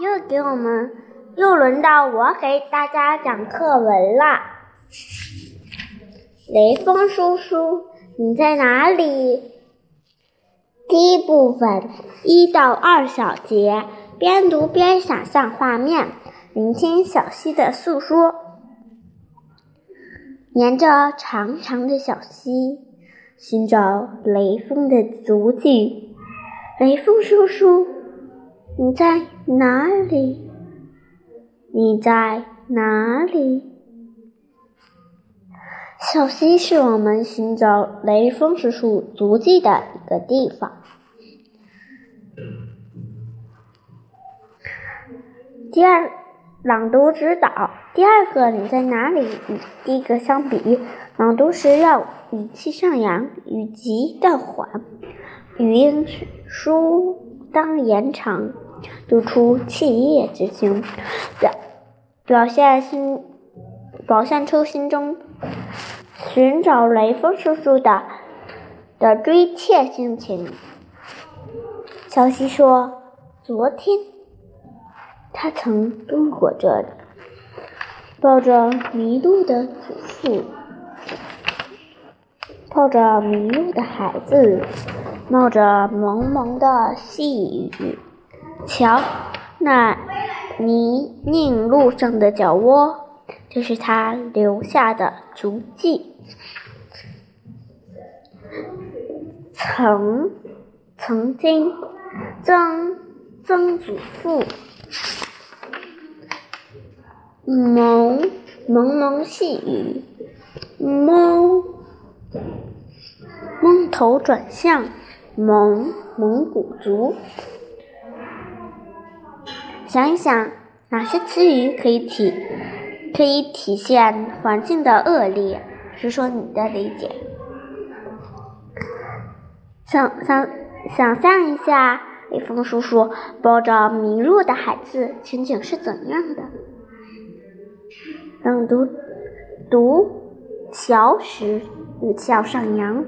又给我们，又轮到我给大家讲课文了。雷锋叔叔，你在哪里？第一部分一到二小节，边读边想象画面，聆听小溪的诉说。沿着长长的小溪，寻找雷锋的足迹。雷锋叔叔，你在哪里？你在哪里？小溪是我们寻找雷锋叔叔足迹的一个地方。第二。朗读指导：第二个，你在哪里？与第一个相比，朗读时要语气上扬，语急调缓，语音舒当延长，读出气液之情，表表现心，表现出心中寻找雷锋叔叔的的追切心情。小溪说：“昨天。”他曾路过这里，抱着迷路的祖父，抱着迷路的孩子，冒着蒙蒙的细雨。瞧，那泥泞路上的脚窝，就是他留下的足迹。曾，曾经，曾曾祖父。蒙蒙蒙细雨，蒙蒙头转向，蒙蒙古族。想一想，哪些词语可以体可以体现环境的恶劣？说说你的理解。想想想象一下，雷锋叔叔抱着迷路的孩子，情景是怎样的？朗读读桥时语气要上扬，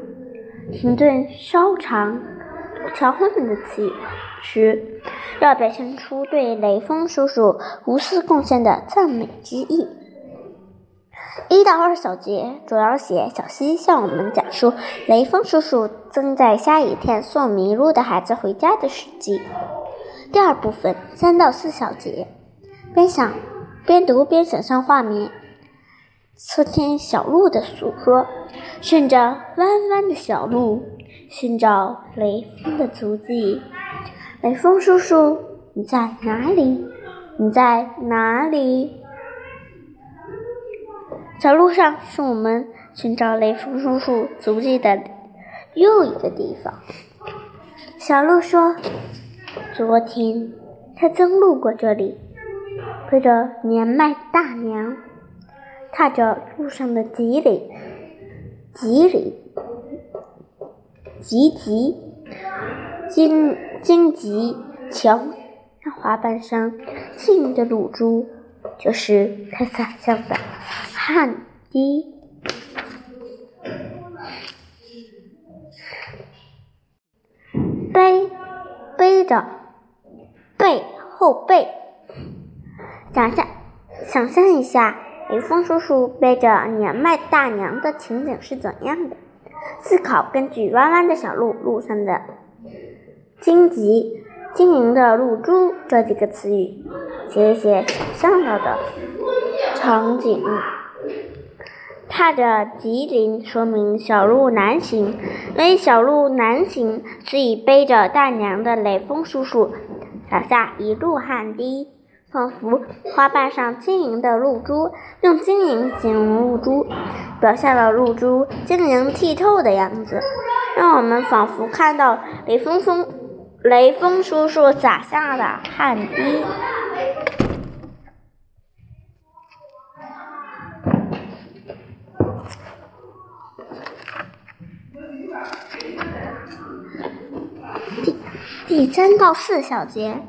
停顿稍长。读桥后面的词语时，要表现出对雷锋叔叔无私贡献的赞美之意。一到二小节主要写小溪向我们讲述雷锋叔叔正在下雨天送迷路的孩子回家的事迹。第二部分三到四小节边想。边读边想象画面，侧听小路的诉说，顺着弯弯的小路寻找雷锋的足迹。雷锋叔叔，你在哪里？你在哪里？小路上是我们寻找雷锋叔叔足迹的又一个地方。小鹿说：“昨天他曾路过这里。”背着年迈大娘，踏着路上的吉岭、吉岭、吉吉、荆荆棘瞧，那滑板上晶莹的露珠，就是他洒下的汗滴。背背着背后背。想象，想象一下，雷锋叔叔背着年迈大娘的情景是怎样的？思考根据“弯弯的小路，路上的荆棘、晶莹的露珠”这几个词语，写一写想象到的场景。踏着吉林，说明小路难行，因为小路难行，所以背着大娘的雷锋叔叔洒下一路汗滴。仿佛花瓣上晶莹的露珠，用晶莹形容露珠，表现了露珠晶莹剔透的样子，让我们仿佛看到雷锋锋雷锋叔叔洒下的汗滴。第第三到四小节。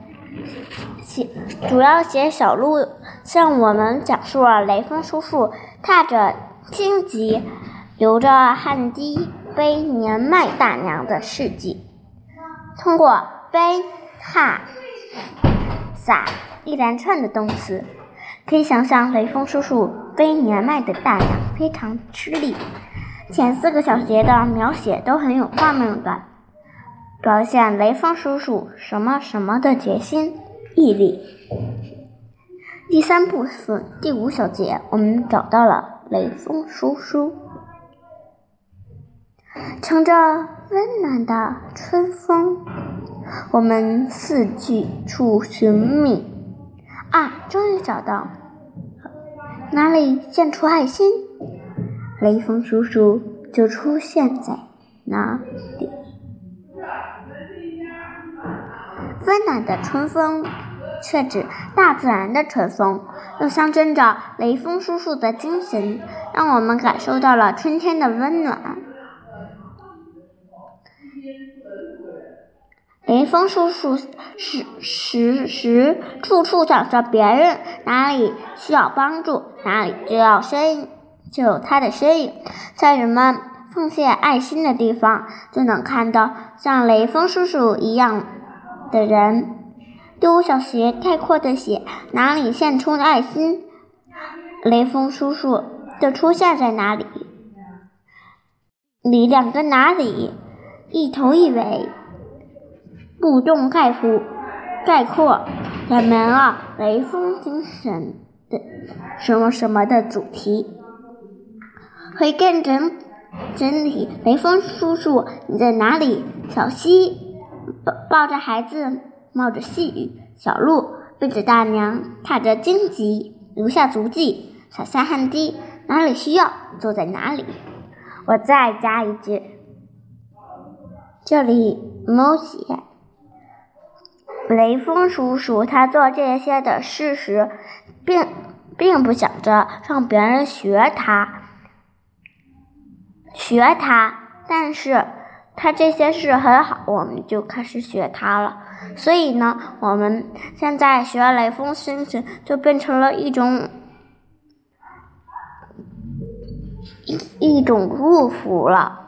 写主要写小鹿向我们讲述了雷锋叔叔踏着荆棘、流着汗滴背年迈大娘的事迹。通过背、踏撒一连串的动词。可以想象，雷锋叔叔背年迈的大娘非常吃力。前四个小节的描写都很有画面感，表现雷锋叔叔什么什么的决心毅力。第三部分第五小节，我们找到了雷锋叔叔，乘着温暖的春风，我们四季处寻觅。啊，终于找到，哪里献出爱心，雷锋叔叔就出现在哪里。温暖的春风，却指大自然的春风，又象征着雷锋叔叔的精神，让我们感受到了春天的温暖。雷锋叔叔时时时处处想着别人，哪里需要帮助，哪里就要身影就有他的身影。在人们奉献爱心的地方，就能看到像雷锋叔叔一样的人。第五小节概括的写哪里献出了爱心，雷锋叔叔的出现在哪里。里两个哪里，一头一尾。不中概括，概括表明了雷锋精神的什么什么的主题。会更整整理，雷锋叔叔你在哪里？小溪抱抱着孩子，冒着细雨；小鹿背着大娘，踏着荆棘，留下足迹，洒下汗滴。哪里需要，就在哪里。我再加一句，这里没有写。雷锋叔叔他做这些的事时，并并不想着让别人学他，学他。但是他这些事很好，我们就开始学他了。所以呢，我们现在学雷锋精神就变成了一种一种祝福了。